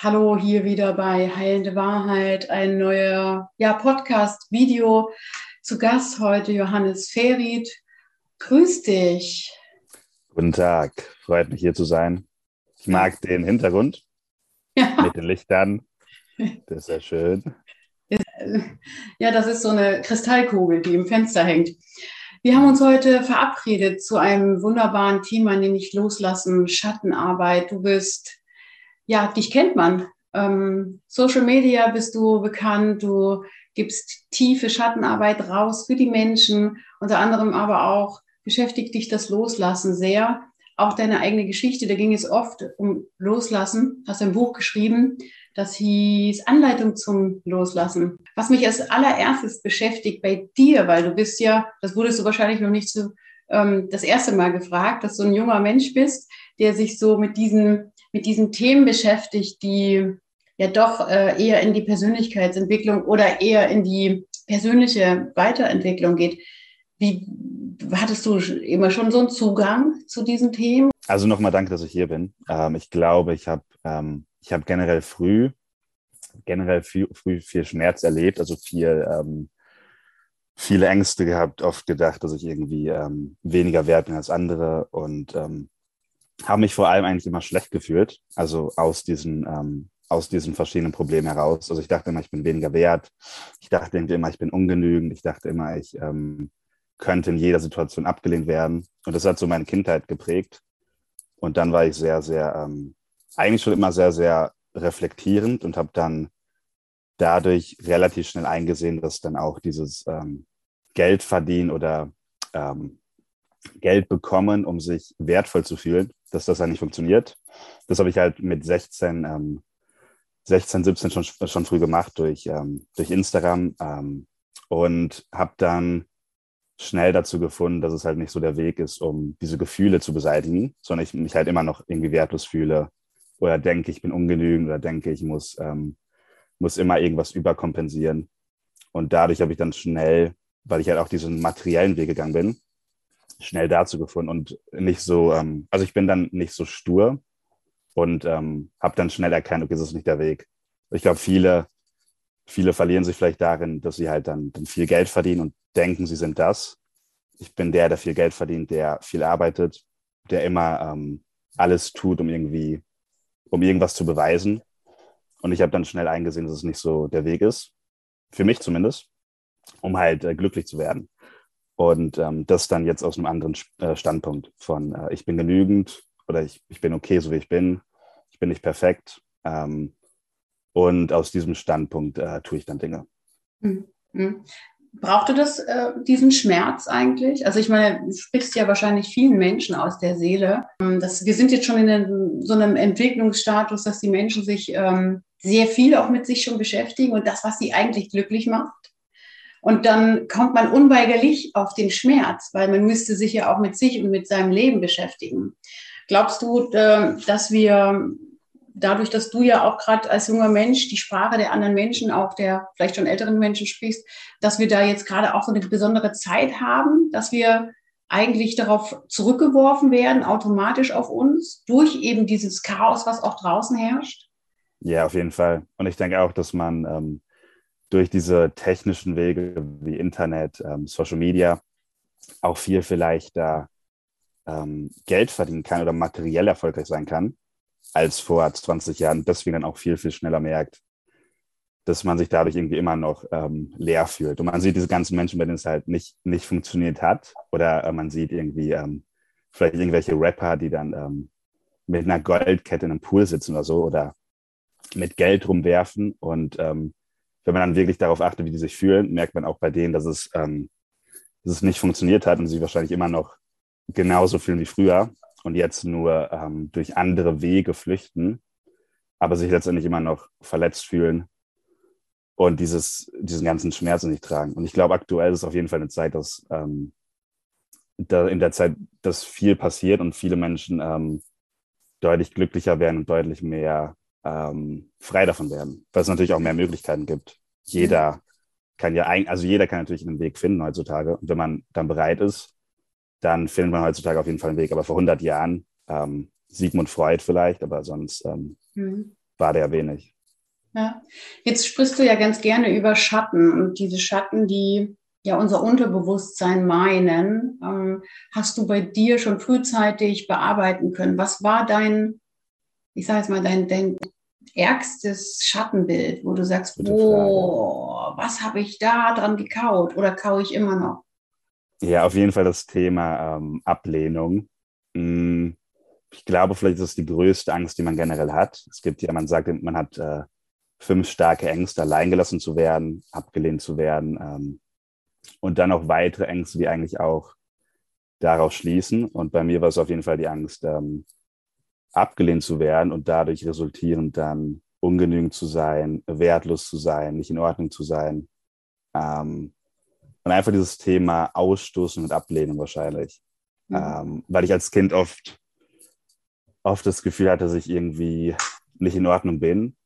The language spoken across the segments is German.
Hallo, hier wieder bei Heilende Wahrheit, ein neuer ja, Podcast-Video. Zu Gast heute Johannes Ferit. Grüß dich. Guten Tag, freut mich hier zu sein. Ich mag den Hintergrund ja. mit den Lichtern. Das ist sehr schön. Ja, das ist so eine Kristallkugel, die im Fenster hängt. Wir haben uns heute verabredet zu einem wunderbaren Thema, nämlich Loslassen, Schattenarbeit. Du bist ja, dich kennt man. Ähm, Social Media bist du bekannt, du gibst tiefe Schattenarbeit raus für die Menschen, unter anderem aber auch beschäftigt dich das Loslassen sehr. Auch deine eigene Geschichte, da ging es oft um Loslassen, hast ein Buch geschrieben, das hieß Anleitung zum Loslassen. Was mich als allererstes beschäftigt bei dir, weil du bist ja, das wurdest du wahrscheinlich noch nicht so ähm, das erste Mal gefragt, dass du ein junger Mensch bist, der sich so mit diesen mit diesen Themen beschäftigt, die ja doch äh, eher in die Persönlichkeitsentwicklung oder eher in die persönliche Weiterentwicklung geht. Wie hattest du immer schon so einen Zugang zu diesen Themen? Also nochmal danke, dass ich hier bin. Ähm, ich glaube, ich habe ähm, hab generell früh, generell viel, früh viel Schmerz erlebt, also viel, ähm, viele Ängste gehabt, oft gedacht, dass ich irgendwie ähm, weniger wert bin als andere und ähm, habe mich vor allem eigentlich immer schlecht gefühlt, also aus diesen, ähm, aus diesen verschiedenen Problemen heraus. Also ich dachte immer, ich bin weniger wert. Ich dachte immer, ich bin ungenügend. Ich dachte immer, ich ähm, könnte in jeder Situation abgelehnt werden. Und das hat so meine Kindheit geprägt. Und dann war ich sehr, sehr, ähm, eigentlich schon immer sehr, sehr reflektierend und habe dann dadurch relativ schnell eingesehen, dass dann auch dieses ähm, Geld verdienen oder ähm, Geld bekommen, um sich wertvoll zu fühlen, dass das halt nicht funktioniert. Das habe ich halt mit 16, ähm, 16 17 schon, schon früh gemacht durch, ähm, durch Instagram ähm, und habe dann schnell dazu gefunden, dass es halt nicht so der Weg ist, um diese Gefühle zu beseitigen, sondern ich mich halt immer noch irgendwie wertlos fühle oder denke, ich bin ungenügend oder denke, ich muss, ähm, muss immer irgendwas überkompensieren. Und dadurch habe ich dann schnell, weil ich halt auch diesen materiellen Weg gegangen bin, schnell dazu gefunden und nicht so, ähm, also ich bin dann nicht so stur und ähm, habe dann schnell erkannt, okay, das ist nicht der Weg. Ich glaube, viele, viele verlieren sich vielleicht darin, dass sie halt dann, dann viel Geld verdienen und denken, sie sind das. Ich bin der, der viel Geld verdient, der viel arbeitet, der immer ähm, alles tut, um irgendwie, um irgendwas zu beweisen. Und ich habe dann schnell eingesehen, dass es nicht so der Weg ist. Für mich zumindest, um halt äh, glücklich zu werden. Und ähm, das dann jetzt aus einem anderen äh, Standpunkt von äh, ich bin genügend oder ich, ich bin okay, so wie ich bin, ich bin nicht perfekt. Ähm, und aus diesem Standpunkt äh, tue ich dann Dinge. Mhm. Brauchte das äh, diesen Schmerz eigentlich? Also ich meine, du sprichst ja wahrscheinlich vielen Menschen aus der Seele. Ähm, das, wir sind jetzt schon in den, so einem Entwicklungsstatus, dass die Menschen sich ähm, sehr viel auch mit sich schon beschäftigen und das, was sie eigentlich glücklich macht. Und dann kommt man unweigerlich auf den Schmerz, weil man müsste sich ja auch mit sich und mit seinem Leben beschäftigen. Glaubst du, äh, dass wir dadurch, dass du ja auch gerade als junger Mensch die Sprache der anderen Menschen, auch der vielleicht schon älteren Menschen sprichst, dass wir da jetzt gerade auch so eine besondere Zeit haben, dass wir eigentlich darauf zurückgeworfen werden, automatisch auf uns, durch eben dieses Chaos, was auch draußen herrscht? Ja, auf jeden Fall. Und ich denke auch, dass man ähm, durch diese technischen Wege wie Internet, ähm, Social Media auch viel vielleicht da ähm, Geld verdienen kann oder materiell erfolgreich sein kann als vor 20 Jahren. Deswegen dann auch viel, viel schneller merkt, dass man sich dadurch irgendwie immer noch ähm, leer fühlt. Und man sieht diese ganzen Menschen, bei denen es halt nicht, nicht funktioniert hat. Oder äh, man sieht irgendwie ähm, vielleicht irgendwelche Rapper, die dann ähm, mit einer Goldkette in einem Pool sitzen oder so oder mit Geld rumwerfen und ähm, wenn man dann wirklich darauf achtet, wie die sich fühlen, merkt man auch bei denen, dass es, ähm, dass es nicht funktioniert hat und sie wahrscheinlich immer noch genauso fühlen wie früher und jetzt nur ähm, durch andere Wege flüchten, aber sich letztendlich immer noch verletzt fühlen und dieses, diesen ganzen Schmerz nicht tragen. Und ich glaube, aktuell ist es auf jeden Fall eine Zeit, dass ähm, da in der Zeit, dass viel passiert und viele Menschen ähm, deutlich glücklicher werden und deutlich mehr ähm, frei davon werden, weil es natürlich auch mehr Möglichkeiten gibt. Jeder kann ja, ein, also jeder kann natürlich einen Weg finden heutzutage. Und wenn man dann bereit ist, dann findet man heutzutage auf jeden Fall einen Weg. Aber vor 100 Jahren, ähm, Sigmund Freud vielleicht, aber sonst ähm, mhm. war der wenig. Ja. Jetzt sprichst du ja ganz gerne über Schatten und diese Schatten, die ja unser Unterbewusstsein meinen, ähm, hast du bei dir schon frühzeitig bearbeiten können. Was war dein, ich sage jetzt mal, dein, dein ärgstes Schattenbild, wo du sagst, oh, was habe ich da dran gekaut oder kaue ich immer noch? Ja, auf jeden Fall das Thema ähm, Ablehnung. Hm, ich glaube, vielleicht ist es die größte Angst, die man generell hat. Es gibt ja, man sagt, man hat äh, fünf starke Ängste, alleingelassen zu werden, abgelehnt zu werden ähm, und dann auch weitere Ängste, die eigentlich auch daraus schließen. Und bei mir war es auf jeden Fall die Angst, ähm, abgelehnt zu werden und dadurch resultierend dann ungenügend zu sein, wertlos zu sein, nicht in Ordnung zu sein. Ähm, und einfach dieses Thema Ausstoßen und Ablehnung wahrscheinlich. Mhm. Ähm, weil ich als Kind oft, oft das Gefühl hatte, dass ich irgendwie nicht in Ordnung bin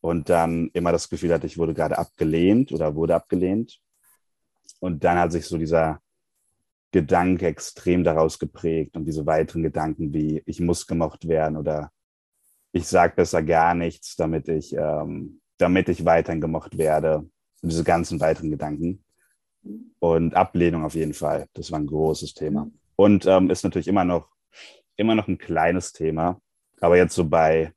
und dann immer das Gefühl hatte, ich wurde gerade abgelehnt oder wurde abgelehnt. Und dann hat sich so dieser Gedanke extrem daraus geprägt und diese weiteren Gedanken wie ich muss gemocht werden oder ich sage besser gar nichts, damit ich, ähm, damit ich weiterhin gemocht werde. Diese ganzen weiteren Gedanken. Und Ablehnung auf jeden Fall. Das war ein großes Thema. Und ähm, ist natürlich immer noch, immer noch ein kleines Thema. Aber jetzt so bei,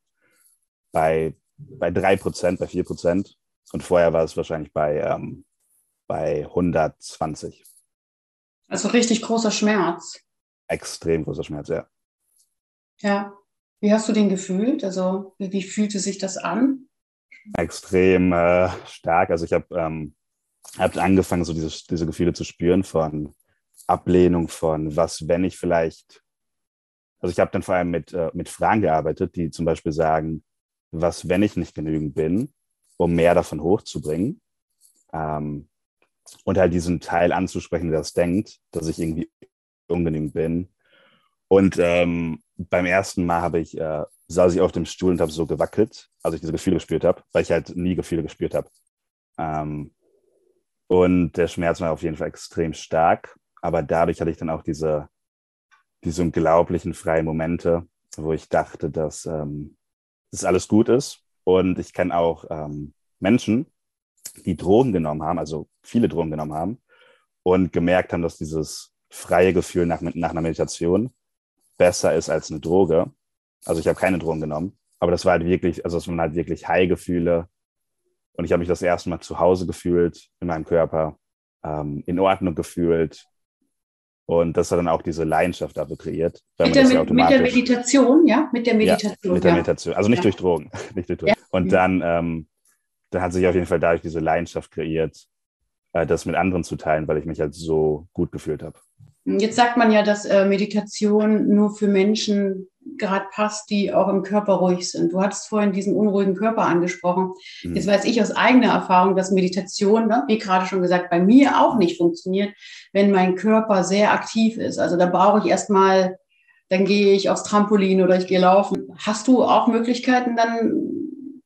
bei, bei 3%, bei 4%. Und vorher war es wahrscheinlich bei, ähm, bei 120. Also richtig großer Schmerz. Extrem großer Schmerz, ja. Ja. Wie hast du den gefühlt? Also wie, wie fühlte sich das an? Extrem äh, stark. Also ich habe ähm, hab angefangen, so diese, diese Gefühle zu spüren von Ablehnung, von was, wenn ich vielleicht. Also ich habe dann vor allem mit, äh, mit Fragen gearbeitet, die zum Beispiel sagen, was, wenn ich nicht genügend bin, um mehr davon hochzubringen. Ähm, und halt diesen Teil anzusprechen, der das denkt, dass ich irgendwie ungenügend bin. Und ähm, beim ersten Mal habe ich, äh, saß ich auf dem Stuhl und habe so gewackelt, als ich diese Gefühle gespürt habe, weil ich halt nie Gefühle gespürt habe. Ähm, und der Schmerz war auf jeden Fall extrem stark, aber dadurch hatte ich dann auch diese, diese unglaublichen freien Momente, wo ich dachte, dass ähm, das alles gut ist. Und ich kenne auch ähm, Menschen, die Drogen genommen haben, also viele Drogen genommen haben und gemerkt haben, dass dieses freie Gefühl nach, nach einer Meditation besser ist als eine Droge. Also ich habe keine Drogen genommen, aber das war halt wirklich, also es waren halt wirklich High-Gefühle. Und ich habe mich das erste Mal zu Hause gefühlt in meinem Körper, ähm, in Ordnung gefühlt. Und das hat dann auch diese Leidenschaft dafür kreiert. Mit der, ja mit, der, Meditation, ja? Mit der Meditation. Ja, mit der Meditation. Also nicht ja. durch Drogen. nicht durch Drogen. Und dann ähm, da hat sich auf jeden Fall dadurch diese Leidenschaft kreiert, äh, das mit anderen zu teilen, weil ich mich halt so gut gefühlt habe. Jetzt sagt man ja, dass äh, Meditation nur für Menschen gerade passt, die auch im Körper ruhig sind. Du hattest vorhin diesen unruhigen Körper angesprochen. Mhm. Jetzt weiß ich aus eigener Erfahrung, dass Meditation, ne, wie gerade schon gesagt, bei mir auch nicht funktioniert, wenn mein Körper sehr aktiv ist. Also da brauche ich erstmal, dann gehe ich aufs Trampolin oder ich gehe laufen. Hast du auch Möglichkeiten, dann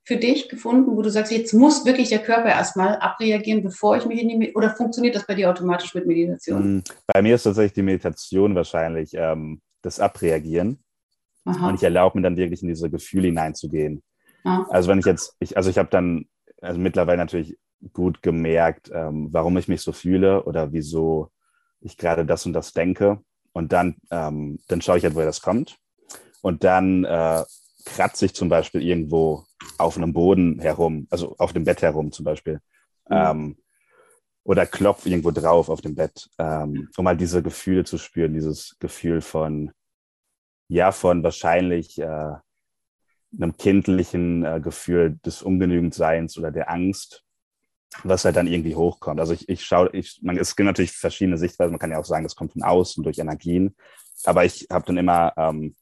für dich gefunden, wo du sagst, jetzt muss wirklich der Körper erstmal abreagieren, bevor ich mich in die, oder funktioniert das bei dir automatisch mit Meditation? Hm, bei mir ist tatsächlich die Meditation wahrscheinlich ähm, das Abreagieren. Aha. Und ich erlaube mir dann wirklich in diese Gefühle hineinzugehen. Ah. Also wenn ich jetzt, ich, also ich habe dann also mittlerweile natürlich gut gemerkt, ähm, warum ich mich so fühle oder wieso ich gerade das und das denke. Und dann, ähm, dann schaue ich halt, woher das kommt. Und dann äh, kratze ich zum Beispiel irgendwo auf einem Boden herum, also auf dem Bett herum zum Beispiel. Mhm. Ähm, oder klopf irgendwo drauf auf dem Bett, ähm, um halt diese Gefühle zu spüren, dieses Gefühl von, ja, von wahrscheinlich äh, einem kindlichen äh, Gefühl des Ungenügendseins oder der Angst, was halt dann irgendwie hochkommt. Also ich, ich schaue, ich, man, es gibt natürlich verschiedene Sichtweisen, man kann ja auch sagen, das kommt von außen durch Energien, aber ich habe dann immer ähm,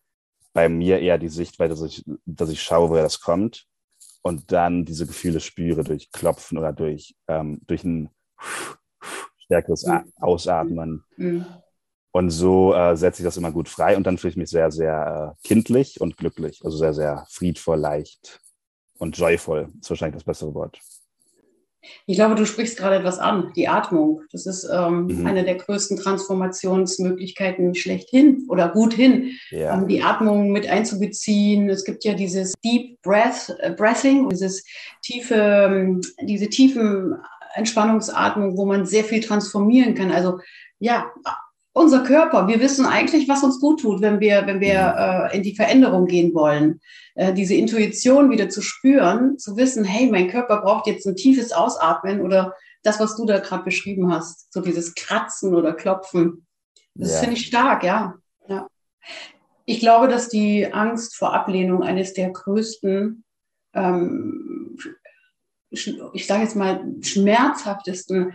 bei mir eher die Sichtweise, dass ich, dass ich schaue, woher das kommt und dann diese Gefühle spüre durch Klopfen oder durch, ähm, durch ein stärkeres mhm. Ausatmen. Mhm. Und so äh, setze ich das immer gut frei und dann fühle ich mich sehr, sehr äh, kindlich und glücklich. Also sehr, sehr friedvoll, leicht und joyful ist wahrscheinlich das bessere Wort. Ich glaube, du sprichst gerade etwas an, die Atmung. Das ist ähm, mhm. eine der größten Transformationsmöglichkeiten schlechthin oder gut hin, ja. ähm, die Atmung mit einzubeziehen. Es gibt ja dieses Deep Breath, äh, Breathing, dieses tiefe, ähm, diese tiefen Entspannungsatmung, wo man sehr viel transformieren kann. Also ja, unser Körper, wir wissen eigentlich, was uns gut tut, wenn wir, wenn wir mhm. äh, in die Veränderung gehen wollen. Äh, diese Intuition wieder zu spüren, zu wissen, hey, mein Körper braucht jetzt ein tiefes Ausatmen oder das, was du da gerade beschrieben hast, so dieses Kratzen oder Klopfen. Das ja. finde ich stark, ja. ja. Ich glaube, dass die Angst vor Ablehnung eines der größten, ähm, ich sage jetzt mal, schmerzhaftesten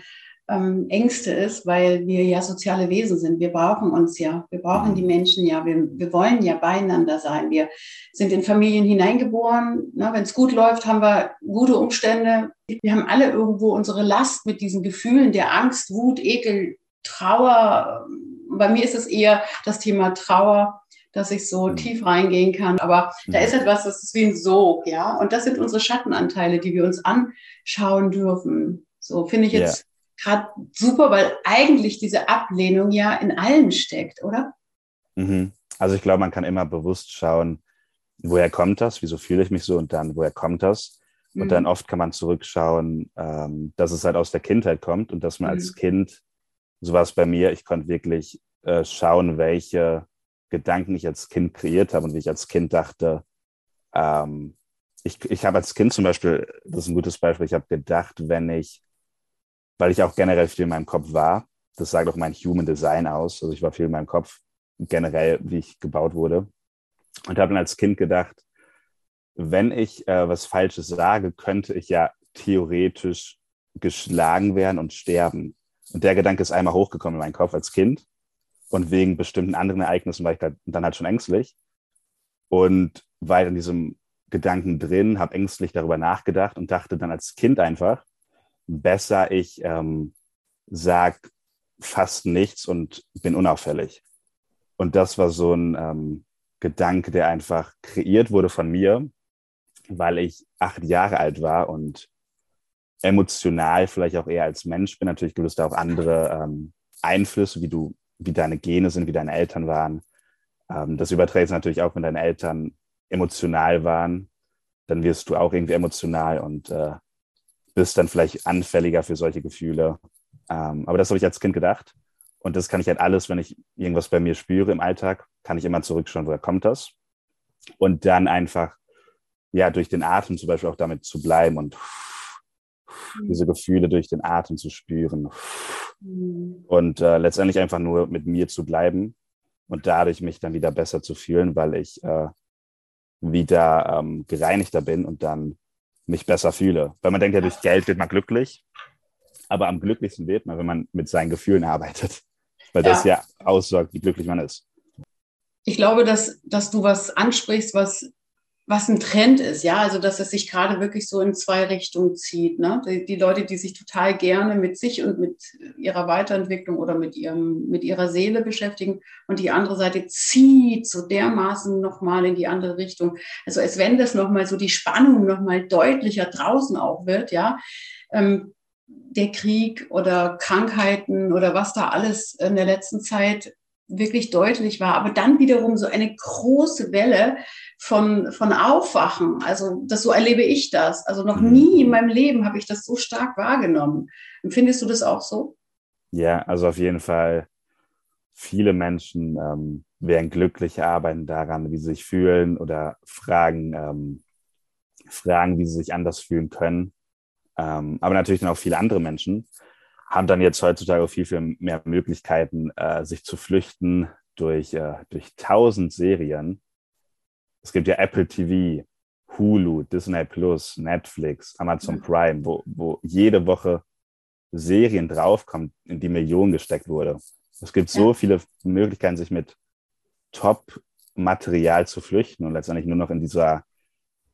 ähm, Ängste ist, weil wir ja soziale Wesen sind. Wir brauchen uns ja, wir brauchen die Menschen ja, wir, wir wollen ja beieinander sein. Wir sind in Familien hineingeboren. Wenn es gut läuft, haben wir gute Umstände. Wir haben alle irgendwo unsere Last mit diesen Gefühlen der Angst, Wut, Ekel, Trauer. Bei mir ist es eher das Thema Trauer dass ich so mhm. tief reingehen kann. Aber mhm. da ist etwas, das ist wie ein Sog, ja. Und das sind unsere Schattenanteile, die wir uns anschauen dürfen. So finde ich jetzt gerade super, weil eigentlich diese Ablehnung ja in allen steckt, oder? Mhm. Also ich glaube, man kann immer bewusst schauen, woher kommt das, wieso fühle ich mich so und dann, woher kommt das? Und mhm. dann oft kann man zurückschauen, ähm, dass es halt aus der Kindheit kommt und dass man mhm. als Kind, so war es bei mir, ich konnte wirklich äh, schauen, welche Gedanken ich als Kind kreiert habe und wie ich als Kind dachte, ähm, ich, ich habe als Kind zum Beispiel, das ist ein gutes Beispiel, ich habe gedacht, wenn ich weil ich auch generell viel in meinem Kopf war. Das sagt auch mein Human Design aus. Also ich war viel in meinem Kopf, generell, wie ich gebaut wurde. Und habe dann als Kind gedacht, wenn ich äh, was Falsches sage, könnte ich ja theoretisch geschlagen werden und sterben. Und der Gedanke ist einmal hochgekommen in meinen Kopf als Kind. Und wegen bestimmten anderen Ereignissen war ich dann halt schon ängstlich. Und war in diesem Gedanken drin, habe ängstlich darüber nachgedacht und dachte dann als Kind einfach, besser, ich ähm, sage fast nichts und bin unauffällig. Und das war so ein ähm, Gedanke, der einfach kreiert wurde von mir, weil ich acht Jahre alt war und emotional vielleicht auch eher als Mensch bin. Natürlich da auch andere ähm, Einflüsse, wie du, wie deine Gene sind, wie deine Eltern waren. Ähm, das überträgt sich natürlich auch, wenn deine Eltern emotional waren, dann wirst du auch irgendwie emotional und äh, bist dann vielleicht anfälliger für solche Gefühle. Ähm, aber das habe ich als Kind gedacht. Und das kann ich halt alles, wenn ich irgendwas bei mir spüre im Alltag, kann ich immer zurückschauen, woher kommt das? Und dann einfach, ja, durch den Atem zum Beispiel auch damit zu bleiben und diese Gefühle durch den Atem zu spüren. Und äh, letztendlich einfach nur mit mir zu bleiben und dadurch mich dann wieder besser zu fühlen, weil ich äh, wieder ähm, gereinigter bin und dann mich besser fühle. Weil man denkt ja, durch Geld wird man glücklich, aber am glücklichsten wird man, wenn man mit seinen Gefühlen arbeitet, weil das ja, ja aussagt, wie glücklich man ist. Ich glaube, dass, dass du was ansprichst, was was ein Trend ist, ja, also dass es sich gerade wirklich so in zwei Richtungen zieht. Ne? Die, die, Leute, die sich total gerne mit sich und mit ihrer Weiterentwicklung oder mit, ihrem, mit ihrer Seele beschäftigen und die andere Seite zieht so dermaßen nochmal in die andere Richtung. Also als wenn das nochmal so die Spannung nochmal deutlicher draußen auch wird, ja. Ähm, der Krieg oder Krankheiten oder was da alles in der letzten Zeit wirklich deutlich war, aber dann wiederum so eine große Welle von, von Aufwachen. Also das so erlebe ich das. Also noch mhm. nie in meinem Leben habe ich das so stark wahrgenommen. Empfindest du das auch so? Ja, also auf jeden Fall. Viele Menschen ähm, werden glücklich, arbeiten daran, wie sie sich fühlen oder fragen, ähm, fragen, wie sie sich anders fühlen können. Ähm, aber natürlich dann auch viele andere Menschen, haben dann jetzt heutzutage auch viel, viel mehr Möglichkeiten, äh, sich zu flüchten durch, äh, durch tausend Serien. Es gibt ja Apple TV, Hulu, Disney Plus, Netflix, Amazon Prime, wo, wo jede Woche Serien draufkommen, in die Millionen gesteckt wurde. Es gibt so viele Möglichkeiten, sich mit Top-Material zu flüchten und letztendlich nur noch in dieser,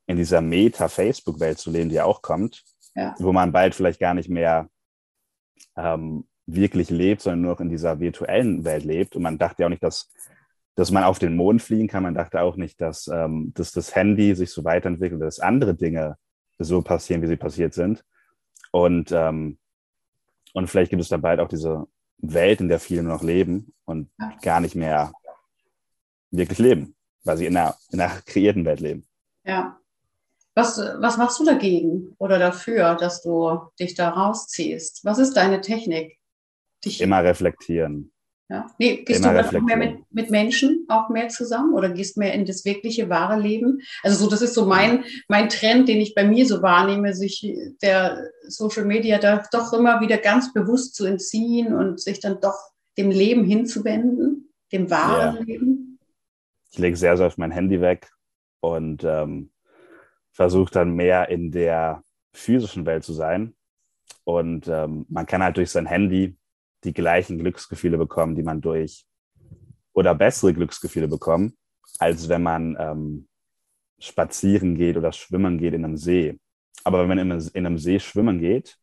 in dieser Meta-Facebook-Welt zu leben, die auch kommt, ja. wo man bald vielleicht gar nicht mehr ähm, wirklich lebt, sondern nur noch in dieser virtuellen Welt lebt. Und man dachte ja auch nicht, dass, dass man auf den Mond fliegen kann. Man dachte auch nicht, dass, ähm, dass das Handy sich so weiterentwickelt, dass andere Dinge so passieren, wie sie passiert sind. Und, ähm, und vielleicht gibt es dann bald auch diese Welt, in der viele nur noch leben und gar nicht mehr wirklich leben, weil sie in einer, in einer kreierten Welt leben. Ja. Was, was machst du dagegen oder dafür, dass du dich da rausziehst? Was ist deine Technik? Dich Immer reflektieren. Ja. Nee, gehst Immer du dann mehr mit, mit Menschen auch mehr zusammen oder gehst mehr in das wirkliche, wahre Leben? Also so, das ist so mein, mein Trend, den ich bei mir so wahrnehme, sich der Social Media da doch immer wieder ganz bewusst zu entziehen und sich dann doch dem Leben hinzuwenden, dem wahren ja. Leben. Ich lege sehr, sehr auf mein Handy weg und ähm, versuche dann mehr in der physischen Welt zu sein. Und ähm, man kann halt durch sein Handy die gleichen Glücksgefühle bekommen, die man durch oder bessere Glücksgefühle bekommen, als wenn man ähm, spazieren geht oder schwimmen geht in einem See. Aber wenn man in einem, in einem See schwimmen geht,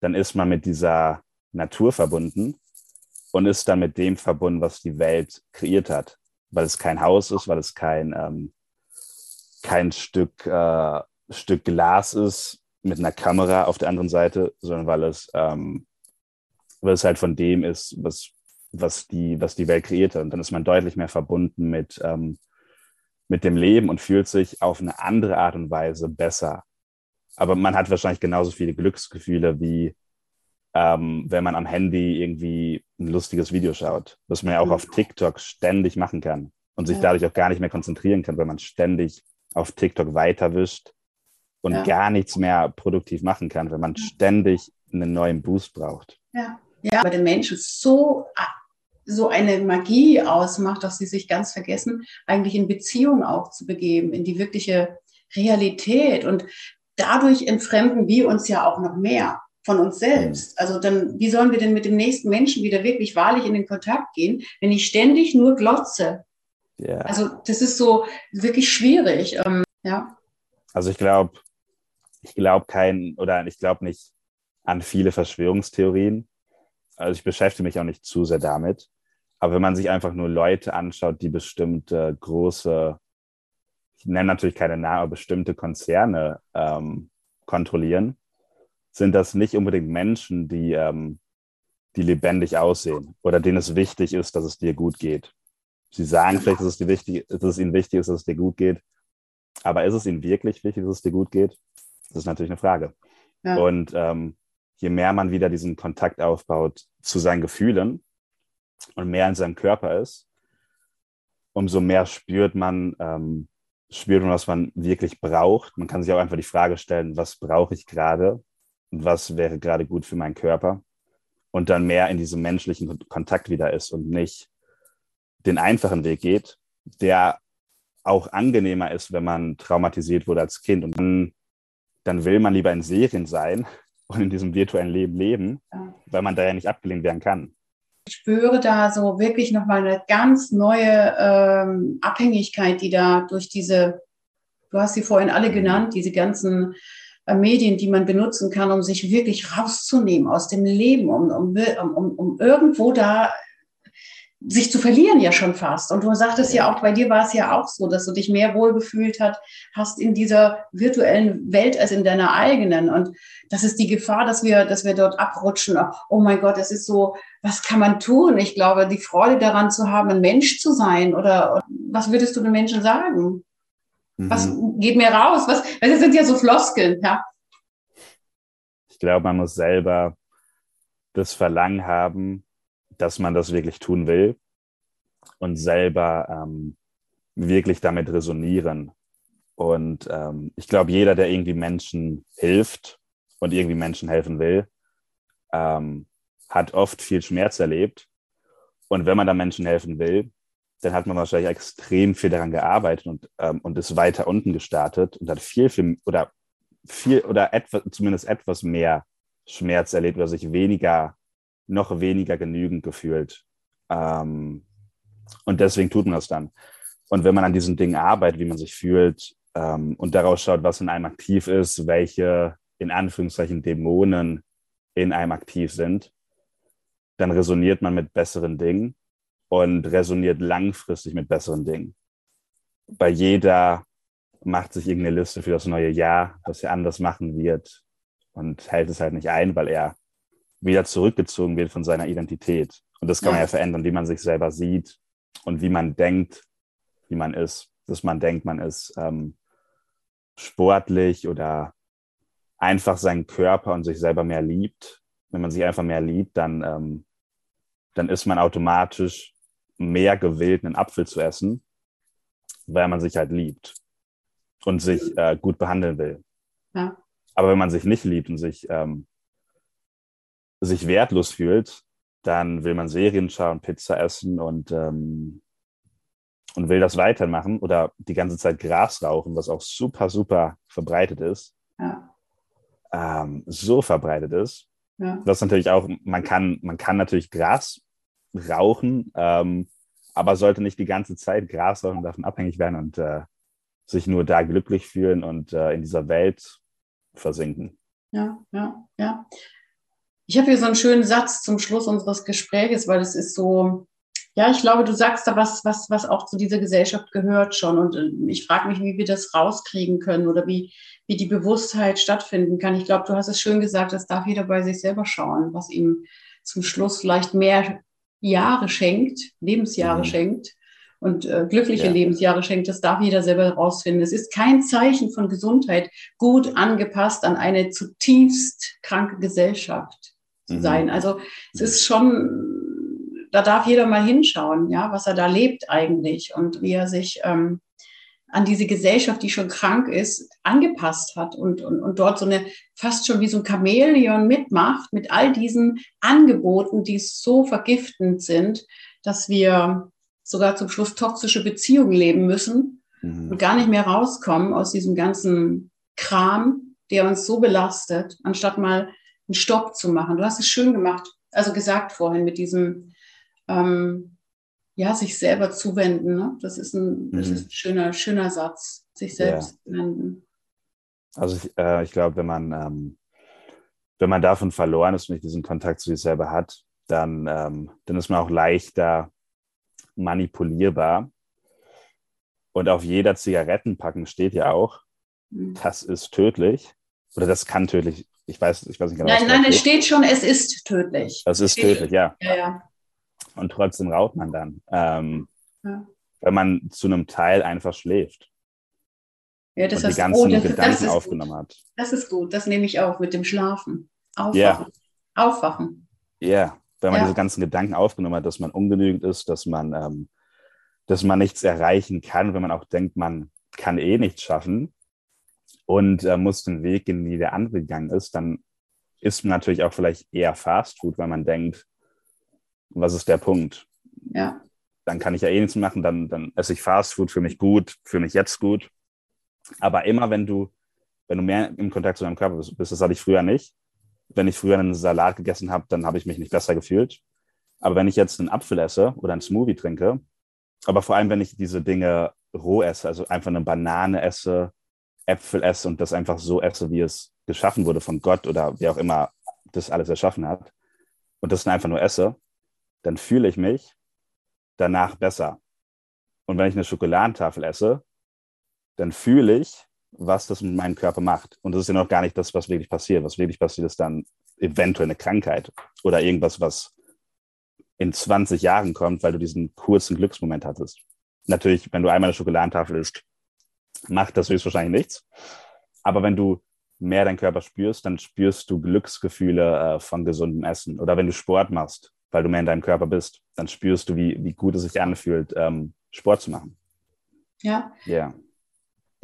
dann ist man mit dieser Natur verbunden und ist dann mit dem verbunden, was die Welt kreiert hat. Weil es kein Haus ist, weil es kein, ähm, kein Stück, äh, Stück Glas ist mit einer Kamera auf der anderen Seite, sondern weil es ähm, weil es halt von dem ist, was, was, die, was die Welt kreiert hat. Und dann ist man deutlich mehr verbunden mit, ähm, mit dem Leben und fühlt sich auf eine andere Art und Weise besser. Aber man hat wahrscheinlich genauso viele Glücksgefühle wie ähm, wenn man am Handy irgendwie ein lustiges Video schaut, was man ja auch auf TikTok ständig machen kann und sich dadurch auch gar nicht mehr konzentrieren kann, weil man ständig auf TikTok weiterwischt und ja. gar nichts mehr produktiv machen kann, weil man ständig einen neuen Boost braucht. Ja ja, bei den Menschen so, so eine Magie ausmacht, dass sie sich ganz vergessen, eigentlich in Beziehung auch zu begeben, in die wirkliche Realität. Und dadurch entfremden wir uns ja auch noch mehr von uns selbst. Mhm. Also dann, wie sollen wir denn mit dem nächsten Menschen wieder wirklich wahrlich in den Kontakt gehen, wenn ich ständig nur glotze? Ja. Also das ist so wirklich schwierig. Ähm, ja. Also ich glaube, ich glaube kein oder ich glaube nicht an viele Verschwörungstheorien also ich beschäftige mich auch nicht zu sehr damit. Aber wenn man sich einfach nur Leute anschaut, die bestimmte große, ich nenne natürlich keine Namen, aber bestimmte Konzerne ähm, kontrollieren, sind das nicht unbedingt Menschen, die, ähm, die lebendig aussehen oder denen es wichtig ist, dass es dir gut geht. Sie sagen vielleicht, dass es, dir wichtig, dass es ihnen wichtig ist, dass es dir gut geht. Aber ist es ihnen wirklich wichtig, dass es dir gut geht? Das ist natürlich eine Frage. Ja. Und ähm, je mehr man wieder diesen Kontakt aufbaut zu seinen Gefühlen und mehr in seinem Körper ist, umso mehr spürt man, ähm, spürt man, was man wirklich braucht. Man kann sich auch einfach die Frage stellen, was brauche ich gerade und was wäre gerade gut für meinen Körper und dann mehr in diesem menschlichen Kontakt wieder ist und nicht den einfachen Weg geht, der auch angenehmer ist, wenn man traumatisiert wurde als Kind. Und dann, dann will man lieber in Serien sein, und in diesem virtuellen Leben leben, ja. weil man da ja nicht abgelehnt werden kann. Ich spüre da so wirklich nochmal eine ganz neue ähm, Abhängigkeit, die da durch diese, du hast sie vorhin alle genannt, diese ganzen äh, Medien, die man benutzen kann, um sich wirklich rauszunehmen aus dem Leben, um, um, um, um irgendwo da sich zu verlieren ja schon fast. Und du sagtest ja auch, bei dir war es ja auch so, dass du dich mehr wohlgefühlt hat, hast in dieser virtuellen Welt als in deiner eigenen. Und das ist die Gefahr, dass wir, dass wir dort abrutschen. Oh mein Gott, es ist so, was kann man tun? Ich glaube, die Freude daran zu haben, ein Mensch zu sein oder was würdest du den Menschen sagen? Mhm. Was geht mir raus? Was, das sind ja so Floskeln, ja. Ich glaube, man muss selber das Verlangen haben, dass man das wirklich tun will und selber ähm, wirklich damit resonieren. Und ähm, ich glaube, jeder, der irgendwie Menschen hilft und irgendwie Menschen helfen will, ähm, hat oft viel Schmerz erlebt. Und wenn man da Menschen helfen will, dann hat man wahrscheinlich extrem viel daran gearbeitet und, ähm, und ist weiter unten gestartet und hat viel, viel oder viel oder etwas, zumindest etwas mehr Schmerz erlebt oder sich weniger noch weniger genügend gefühlt. Ähm, und deswegen tut man das dann. Und wenn man an diesen Dingen arbeitet, wie man sich fühlt ähm, und daraus schaut, was in einem aktiv ist, welche in Anführungszeichen Dämonen in einem aktiv sind, dann resoniert man mit besseren Dingen und resoniert langfristig mit besseren Dingen. Bei jeder macht sich irgendeine Liste für das neue Jahr, was er anders machen wird und hält es halt nicht ein, weil er wieder zurückgezogen wird von seiner Identität. Und das kann man ja verändern, wie man sich selber sieht und wie man denkt, wie man ist. Dass man denkt, man ist ähm, sportlich oder einfach seinen Körper und sich selber mehr liebt. Wenn man sich einfach mehr liebt, dann, ähm, dann ist man automatisch mehr gewillt, einen Apfel zu essen, weil man sich halt liebt und sich äh, gut behandeln will. Ja. Aber wenn man sich nicht liebt und sich, ähm, sich wertlos fühlt, dann will man Serien schauen, Pizza essen und, ähm, und will das weitermachen oder die ganze Zeit Gras rauchen, was auch super, super verbreitet ist. Ja. Ähm, so verbreitet ist. Ja. Das natürlich auch, man kann, man kann natürlich Gras rauchen, ähm, aber sollte nicht die ganze Zeit Gras rauchen, davon abhängig werden und äh, sich nur da glücklich fühlen und äh, in dieser Welt versinken. Ja, ja, ja. Ich habe hier so einen schönen Satz zum Schluss unseres Gesprächs, weil es ist so, ja, ich glaube, du sagst da was, was, was auch zu dieser Gesellschaft gehört schon. Und äh, ich frage mich, wie wir das rauskriegen können oder wie, wie die Bewusstheit stattfinden kann. Ich glaube, du hast es schön gesagt, das darf jeder bei sich selber schauen, was ihm zum Schluss vielleicht mehr Jahre schenkt, Lebensjahre mhm. schenkt und äh, glückliche ja. Lebensjahre schenkt, das darf jeder selber herausfinden. Es ist kein Zeichen von Gesundheit, gut angepasst an eine zutiefst kranke Gesellschaft zu mhm. sein. Also es ist schon, da darf jeder mal hinschauen, ja, was er da lebt eigentlich und wie er sich ähm, an diese Gesellschaft, die schon krank ist, angepasst hat und, und, und dort so eine fast schon wie so ein Chamäleon mitmacht mit all diesen Angeboten, die so vergiftend sind, dass wir sogar zum Schluss toxische Beziehungen leben müssen mhm. und gar nicht mehr rauskommen aus diesem ganzen Kram, der uns so belastet, anstatt mal einen Stopp zu machen. Du hast es schön gemacht, also gesagt vorhin mit diesem, ähm, ja, sich selber zuwenden. Ne? Das ist ein, das mhm. ist ein schöner, schöner Satz, sich selbst ja. wenden. Also ich, äh, ich glaube, wenn man, ähm, wenn man davon verloren ist und nicht diesen Kontakt zu sich selber hat, dann, ähm, dann ist man auch leichter manipulierbar. Und auf jeder Zigarettenpackung steht ja auch, mhm. das ist tödlich. Oder das kann tödlich. Ich weiß, ich weiß nicht genau. Nein, nein, es steht schon, es ist tödlich. Es ist tödlich, ja. ja, ja. Und trotzdem raucht man dann. Ähm, ja. Wenn man zu einem Teil einfach schläft. Ja, das und die ganzen oh, das, Gedanken das aufgenommen gut. hat. Das ist gut, das nehme ich auch mit dem Schlafen. Aufwachen. Ja. Aufwachen. Ja, wenn man ja. diese ganzen Gedanken aufgenommen hat, dass man ungenügend ist, dass man, ähm, dass man nichts erreichen kann, wenn man auch denkt, man kann eh nichts schaffen und äh, muss den Weg gehen, wie der andere gegangen ist, dann isst man natürlich auch vielleicht eher Fastfood, weil man denkt, was ist der Punkt? Ja. Dann kann ich ja eh nichts machen, dann, dann esse ich Fastfood für mich gut, für mich jetzt gut. Aber immer wenn du, wenn du mehr im Kontakt zu deinem Körper bist, das hatte ich früher nicht, wenn ich früher einen Salat gegessen habe, dann habe ich mich nicht besser gefühlt. Aber wenn ich jetzt einen Apfel esse oder einen Smoothie trinke, aber vor allem, wenn ich diese Dinge roh esse, also einfach eine Banane esse, Äpfel esse und das einfach so esse, wie es geschaffen wurde von Gott oder wer auch immer das alles erschaffen hat, und das einfach nur esse, dann fühle ich mich danach besser. Und wenn ich eine Schokoladentafel esse, dann fühle ich, was das mit meinem Körper macht. Und das ist ja noch gar nicht das, was wirklich passiert. Was wirklich passiert, ist dann eventuell eine Krankheit oder irgendwas, was in 20 Jahren kommt, weil du diesen kurzen Glücksmoment hattest. Natürlich, wenn du einmal eine Schokoladentafel isst, macht das höchstwahrscheinlich nichts. Aber wenn du mehr deinen Körper spürst, dann spürst du Glücksgefühle äh, von gesundem Essen. Oder wenn du Sport machst, weil du mehr in deinem Körper bist, dann spürst du, wie, wie gut es sich anfühlt, ähm, Sport zu machen. Ja. Ja. Yeah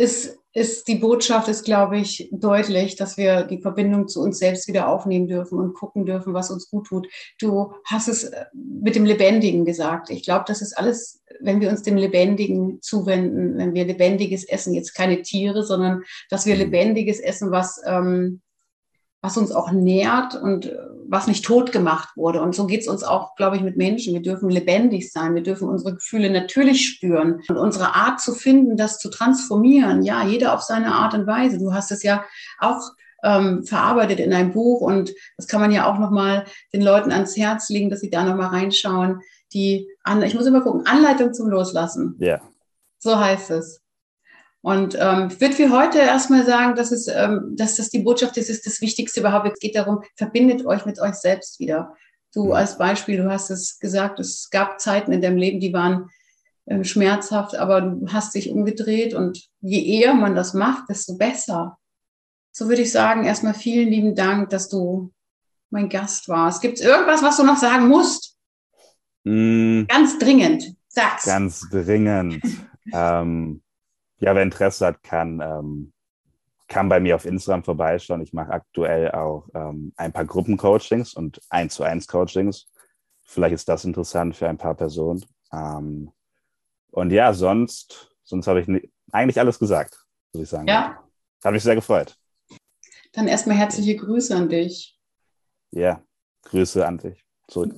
ist, ist die Botschaft ist, glaube ich, deutlich, dass wir die Verbindung zu uns selbst wieder aufnehmen dürfen und gucken dürfen, was uns gut tut. Du hast es äh, mit dem Lebendigen gesagt. Ich glaube, das ist alles, wenn wir uns dem Lebendigen zuwenden, wenn wir Lebendiges essen, jetzt keine Tiere, sondern dass wir mhm. Lebendiges essen, was ähm, was uns auch nährt und äh, was nicht tot gemacht wurde. Und so geht es uns auch, glaube ich, mit Menschen. Wir dürfen lebendig sein. Wir dürfen unsere Gefühle natürlich spüren und unsere Art zu finden, das zu transformieren. Ja, jeder auf seine Art und Weise. Du hast es ja auch ähm, verarbeitet in einem Buch und das kann man ja auch nochmal den Leuten ans Herz legen, dass sie da nochmal reinschauen. Die, An ich muss immer gucken, Anleitung zum Loslassen. Ja. So heißt es. Und ähm, ich würde für heute erstmal sagen, dass, es, ähm, dass das die Botschaft ist, ist das Wichtigste überhaupt. Es geht darum, verbindet euch mit euch selbst wieder. Du als Beispiel, du hast es gesagt, es gab Zeiten in deinem Leben, die waren äh, schmerzhaft, aber du hast dich umgedreht und je eher man das macht, desto besser. So würde ich sagen, erstmal vielen lieben Dank, dass du mein Gast warst. Gibt es irgendwas, was du noch sagen musst? Mm, ganz dringend, sag's. Ganz dringend. ähm, ja, wer Interesse hat, kann, ähm, kann bei mir auf Instagram vorbeischauen. Ich mache aktuell auch ähm, ein paar Gruppencoachings und 1 zu 1 Coachings. Vielleicht ist das interessant für ein paar Personen. Ähm, und ja, sonst, sonst habe ich eigentlich alles gesagt, muss ich sagen. Ja. Hat mich sehr gefreut. Dann erstmal herzliche Grüße an dich. Ja, Grüße an dich zurück.